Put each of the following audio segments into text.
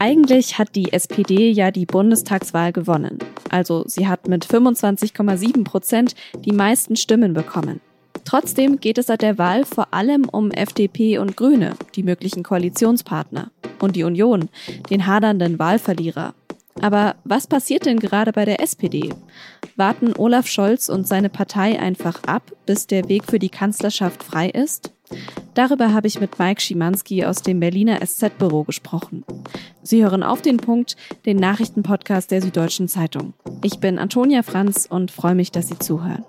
Eigentlich hat die SPD ja die Bundestagswahl gewonnen. Also sie hat mit 25,7 Prozent die meisten Stimmen bekommen. Trotzdem geht es seit der Wahl vor allem um FDP und Grüne, die möglichen Koalitionspartner, und die Union, den hadernden Wahlverlierer. Aber was passiert denn gerade bei der SPD? Warten Olaf Scholz und seine Partei einfach ab, bis der Weg für die Kanzlerschaft frei ist? Darüber habe ich mit Mike Schimanski aus dem Berliner SZ-Büro gesprochen. Sie hören auf den Punkt, den Nachrichtenpodcast der Süddeutschen Zeitung. Ich bin Antonia Franz und freue mich, dass Sie zuhören.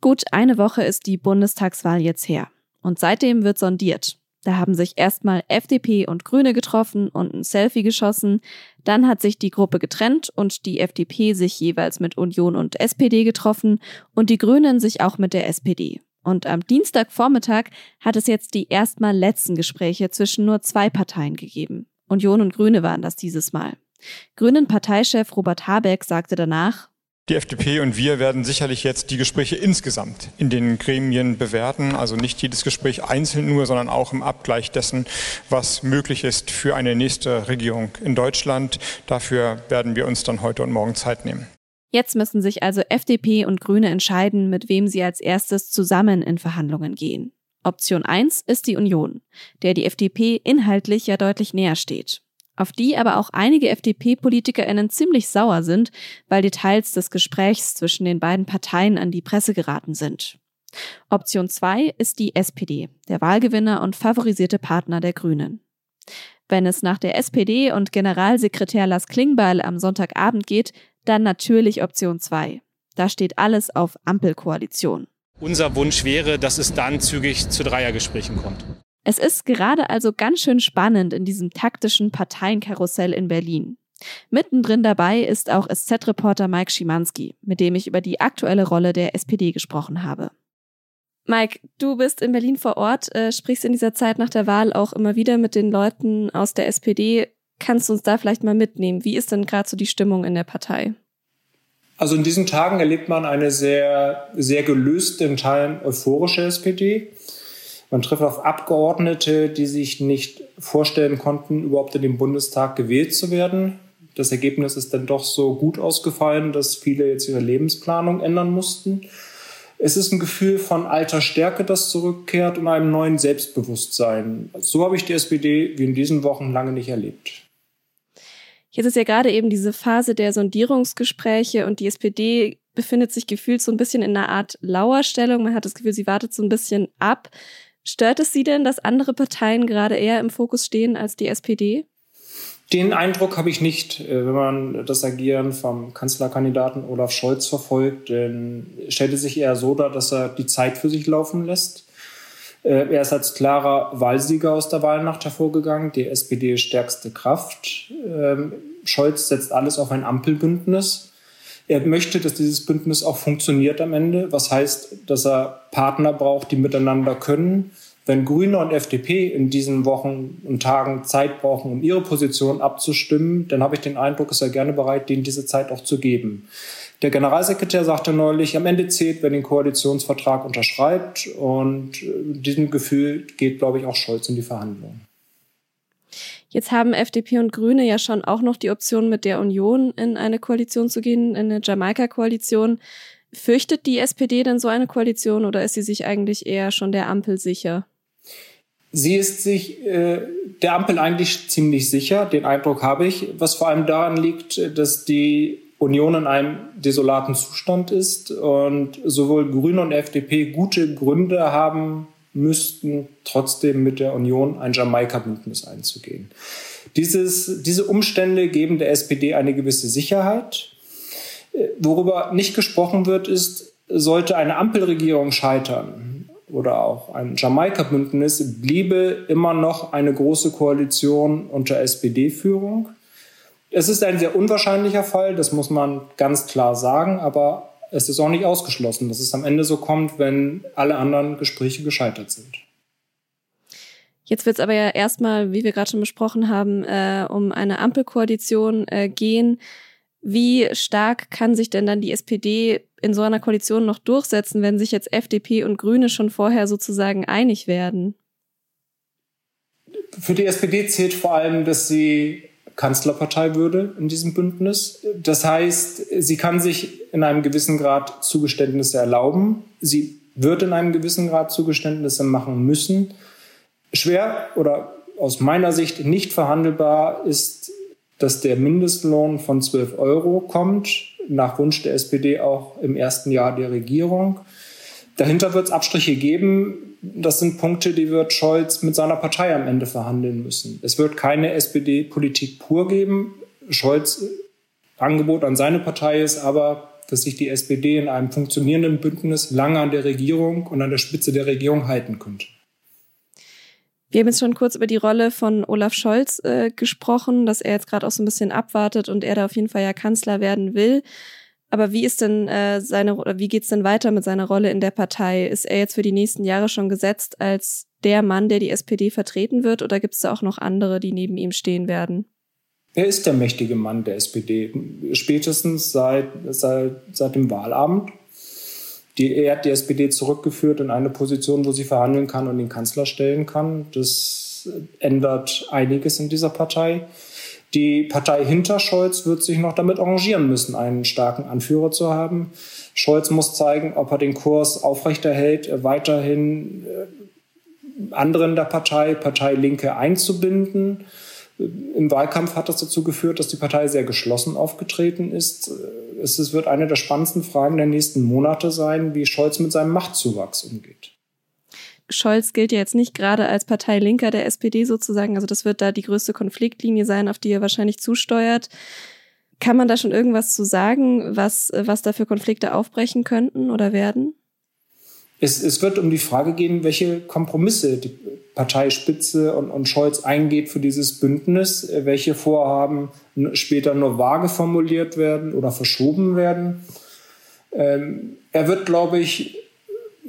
Gut eine Woche ist die Bundestagswahl jetzt her. Und seitdem wird sondiert. Da haben sich erstmal FDP und Grüne getroffen und ein Selfie geschossen. Dann hat sich die Gruppe getrennt und die FDP sich jeweils mit Union und SPD getroffen und die Grünen sich auch mit der SPD. Und am Dienstagvormittag hat es jetzt die erstmal letzten Gespräche zwischen nur zwei Parteien gegeben. Union und Grüne waren das dieses Mal. Grünen Parteichef Robert Habeck sagte danach, die FDP und wir werden sicherlich jetzt die Gespräche insgesamt in den Gremien bewerten, also nicht jedes Gespräch einzeln nur, sondern auch im Abgleich dessen, was möglich ist für eine nächste Regierung in Deutschland. Dafür werden wir uns dann heute und morgen Zeit nehmen. Jetzt müssen sich also FDP und Grüne entscheiden, mit wem sie als erstes zusammen in Verhandlungen gehen. Option 1 ist die Union, der die FDP inhaltlich ja deutlich näher steht auf die aber auch einige FDP-PolitikerInnen ziemlich sauer sind, weil Details des Gesprächs zwischen den beiden Parteien an die Presse geraten sind. Option 2 ist die SPD, der Wahlgewinner und favorisierte Partner der Grünen. Wenn es nach der SPD und Generalsekretär Lars Klingbeil am Sonntagabend geht, dann natürlich Option 2. Da steht alles auf Ampelkoalition. Unser Wunsch wäre, dass es dann zügig zu Dreiergesprächen kommt. Es ist gerade also ganz schön spannend in diesem taktischen Parteienkarussell in Berlin. Mittendrin dabei ist auch SZ-Reporter Mike Schimanski, mit dem ich über die aktuelle Rolle der SPD gesprochen habe. Mike, du bist in Berlin vor Ort, äh, sprichst in dieser Zeit nach der Wahl auch immer wieder mit den Leuten aus der SPD. Kannst du uns da vielleicht mal mitnehmen? Wie ist denn gerade so die Stimmung in der Partei? Also in diesen Tagen erlebt man eine sehr, sehr gelöste, in Teilen euphorische SPD. Man trifft auf Abgeordnete, die sich nicht vorstellen konnten, überhaupt in den Bundestag gewählt zu werden. Das Ergebnis ist dann doch so gut ausgefallen, dass viele jetzt ihre Lebensplanung ändern mussten. Es ist ein Gefühl von alter Stärke, das zurückkehrt und einem neuen Selbstbewusstsein. So habe ich die SPD wie in diesen Wochen lange nicht erlebt. Jetzt ist ja gerade eben diese Phase der Sondierungsgespräche und die SPD befindet sich gefühlt so ein bisschen in einer Art Lauerstellung. Man hat das Gefühl, sie wartet so ein bisschen ab. Stört es Sie denn, dass andere Parteien gerade eher im Fokus stehen als die SPD? Den Eindruck habe ich nicht, äh, wenn man das Agieren vom Kanzlerkandidaten Olaf Scholz verfolgt. Denn stellt es sich eher so dar, dass er die Zeit für sich laufen lässt. Äh, er ist als klarer Wahlsieger aus der Wahlnacht hervorgegangen, die SPD stärkste Kraft. Ähm, Scholz setzt alles auf ein Ampelbündnis. Er möchte, dass dieses Bündnis auch funktioniert am Ende, was heißt, dass er Partner braucht, die miteinander können. Wenn Grüne und FDP in diesen Wochen und Tagen Zeit brauchen, um ihre Position abzustimmen, dann habe ich den Eindruck, ist er gerne bereit, denen diese Zeit auch zu geben. Der Generalsekretär sagte neulich, am Ende zählt, wer den Koalitionsvertrag unterschreibt. Und mit diesem Gefühl geht, glaube ich, auch Scholz in die Verhandlungen. Jetzt haben FDP und Grüne ja schon auch noch die Option, mit der Union in eine Koalition zu gehen, in eine Jamaika-Koalition. Fürchtet die SPD denn so eine Koalition oder ist sie sich eigentlich eher schon der Ampel sicher? Sie ist sich äh, der Ampel eigentlich ziemlich sicher, den Eindruck habe ich, was vor allem daran liegt, dass die Union in einem desolaten Zustand ist und sowohl Grüne und FDP gute Gründe haben, müssten trotzdem mit der Union ein Jamaika-Bündnis einzugehen. Dieses, diese Umstände geben der SPD eine gewisse Sicherheit. Äh, worüber nicht gesprochen wird, ist, sollte eine Ampelregierung scheitern oder auch ein Jamaika-Bündnis, bliebe immer noch eine große Koalition unter SPD-Führung. Es ist ein sehr unwahrscheinlicher Fall, das muss man ganz klar sagen, aber es ist auch nicht ausgeschlossen, dass es am Ende so kommt, wenn alle anderen Gespräche gescheitert sind. Jetzt wird es aber ja erstmal, wie wir gerade schon besprochen haben, äh, um eine Ampelkoalition äh, gehen. Wie stark kann sich denn dann die SPD in so einer Koalition noch durchsetzen, wenn sich jetzt FDP und Grüne schon vorher sozusagen einig werden? Für die SPD zählt vor allem, dass sie Kanzlerpartei würde in diesem Bündnis. Das heißt, sie kann sich in einem gewissen Grad Zugeständnisse erlauben. Sie wird in einem gewissen Grad Zugeständnisse machen müssen. Schwer oder aus meiner Sicht nicht verhandelbar ist, dass der Mindestlohn von 12 Euro kommt, nach Wunsch der SPD auch im ersten Jahr der Regierung. Dahinter wird es Abstriche geben. Das sind Punkte, die wird Scholz mit seiner Partei am Ende verhandeln müssen. Es wird keine SPD-Politik pur geben. Scholz Angebot an seine Partei ist aber, dass sich die SPD in einem funktionierenden Bündnis lange an der Regierung und an der Spitze der Regierung halten könnte. Wir haben jetzt schon kurz über die Rolle von Olaf Scholz äh, gesprochen, dass er jetzt gerade auch so ein bisschen abwartet und er da auf jeden Fall ja Kanzler werden will. Aber wie ist denn äh, seine oder wie geht's denn weiter mit seiner Rolle in der Partei? Ist er jetzt für die nächsten Jahre schon gesetzt als der Mann, der die SPD vertreten wird, oder gibt es da auch noch andere, die neben ihm stehen werden? Er ist der mächtige Mann der SPD, spätestens seit, seit, seit dem Wahlabend. Die, er hat die SPD zurückgeführt in eine Position, wo sie verhandeln kann und den Kanzler stellen kann. Das ändert einiges in dieser Partei. Die Partei hinter Scholz wird sich noch damit arrangieren müssen, einen starken Anführer zu haben. Scholz muss zeigen, ob er den Kurs aufrechterhält, weiterhin äh, anderen der Partei, Partei Linke einzubinden. Im Wahlkampf hat das dazu geführt, dass die Partei sehr geschlossen aufgetreten ist. Es wird eine der spannendsten Fragen der nächsten Monate sein, wie Scholz mit seinem Machtzuwachs umgeht. Scholz gilt ja jetzt nicht gerade als Parteilinker der SPD sozusagen. Also das wird da die größte Konfliktlinie sein, auf die er wahrscheinlich zusteuert. Kann man da schon irgendwas zu sagen, was, was da für Konflikte aufbrechen könnten oder werden? Es, es wird um die Frage gehen, welche Kompromisse die Parteispitze und, und Scholz eingeht für dieses Bündnis, welche Vorhaben später nur vage formuliert werden oder verschoben werden. Ähm, er wird, glaube ich,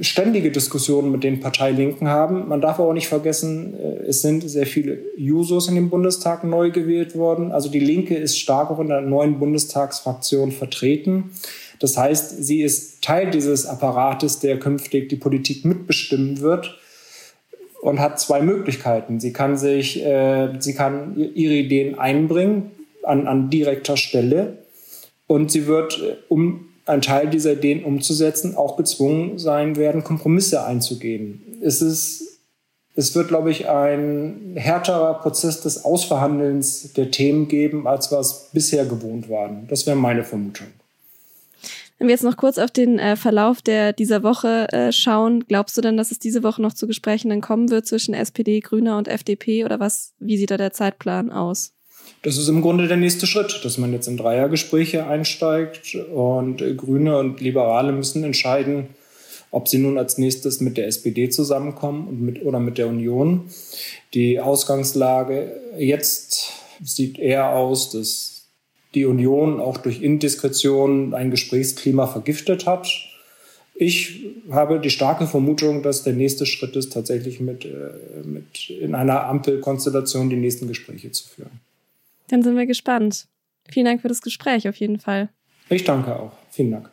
ständige Diskussionen mit den Parteilinken haben. Man darf auch nicht vergessen, äh, es sind sehr viele Jusos in dem Bundestag neu gewählt worden. Also die Linke ist stark auch in der neuen Bundestagsfraktion vertreten. Das heißt, sie ist Teil dieses Apparates, der künftig die Politik mitbestimmen wird und hat zwei Möglichkeiten. Sie kann sich, äh, sie kann ihre Ideen einbringen an, an direkter Stelle und sie wird, äh, um einen Teil dieser Ideen umzusetzen, auch gezwungen sein werden, Kompromisse einzugehen. Es ist, es wird, glaube ich, ein härterer Prozess des Ausverhandelns der Themen geben, als wir es bisher gewohnt waren. Das wäre meine Vermutung. Wenn wir jetzt noch kurz auf den äh, Verlauf der dieser Woche äh, schauen, glaubst du denn, dass es diese Woche noch zu Gesprächen dann kommen wird zwischen SPD, Grüner und FDP oder was? Wie sieht da der Zeitplan aus? Das ist im Grunde der nächste Schritt, dass man jetzt in Dreiergespräche einsteigt und Grüne und Liberale müssen entscheiden, ob sie nun als nächstes mit der SPD zusammenkommen und mit, oder mit der Union. Die Ausgangslage jetzt sieht eher aus, dass die Union auch durch Indiskretion ein Gesprächsklima vergiftet hat. Ich habe die starke Vermutung, dass der nächste Schritt ist, tatsächlich mit, äh, mit in einer Ampelkonstellation die nächsten Gespräche zu führen. Dann sind wir gespannt. Vielen Dank für das Gespräch auf jeden Fall. Ich danke auch. Vielen Dank.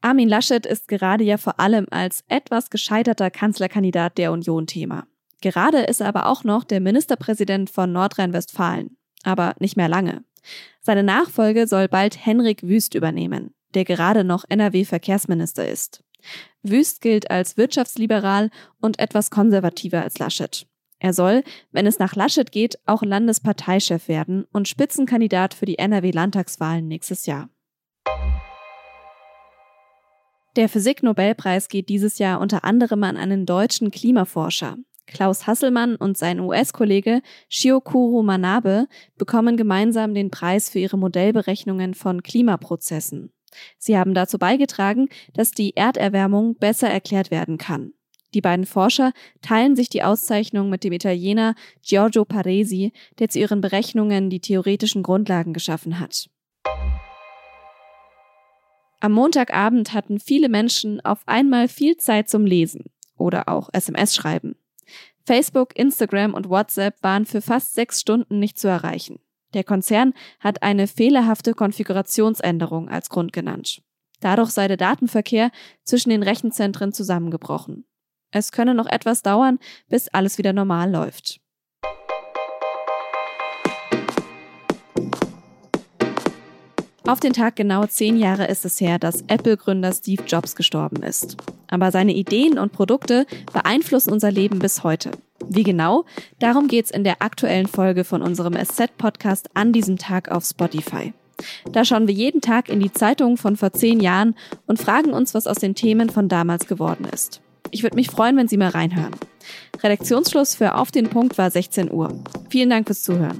Armin Laschet ist gerade ja vor allem als etwas gescheiterter Kanzlerkandidat der Union Thema. Gerade ist er aber auch noch der Ministerpräsident von Nordrhein-Westfalen. Aber nicht mehr lange. Seine Nachfolge soll bald Henrik Wüst übernehmen, der gerade noch NRW-Verkehrsminister ist. Wüst gilt als wirtschaftsliberal und etwas konservativer als Laschet. Er soll, wenn es nach Laschet geht, auch Landesparteichef werden und Spitzenkandidat für die NRW-Landtagswahlen nächstes Jahr. Der Physik-Nobelpreis geht dieses Jahr unter anderem an einen deutschen Klimaforscher. Klaus Hasselmann und sein US-Kollege Shiokuro Manabe bekommen gemeinsam den Preis für ihre Modellberechnungen von Klimaprozessen. Sie haben dazu beigetragen, dass die Erderwärmung besser erklärt werden kann. Die beiden Forscher teilen sich die Auszeichnung mit dem Italiener Giorgio Paresi, der zu ihren Berechnungen die theoretischen Grundlagen geschaffen hat. Am Montagabend hatten viele Menschen auf einmal viel Zeit zum Lesen oder auch SMS schreiben. Facebook, Instagram und WhatsApp waren für fast sechs Stunden nicht zu erreichen. Der Konzern hat eine fehlerhafte Konfigurationsänderung als Grund genannt. Dadurch sei der Datenverkehr zwischen den Rechenzentren zusammengebrochen. Es könne noch etwas dauern, bis alles wieder normal läuft. Auf den Tag genau zehn Jahre ist es her, dass Apple-Gründer Steve Jobs gestorben ist. Aber seine Ideen und Produkte beeinflussen unser Leben bis heute. Wie genau? Darum geht's in der aktuellen Folge von unserem SZ-Podcast an diesem Tag auf Spotify. Da schauen wir jeden Tag in die Zeitungen von vor zehn Jahren und fragen uns, was aus den Themen von damals geworden ist. Ich würde mich freuen, wenn Sie mal reinhören. Redaktionsschluss für Auf den Punkt war 16 Uhr. Vielen Dank fürs Zuhören.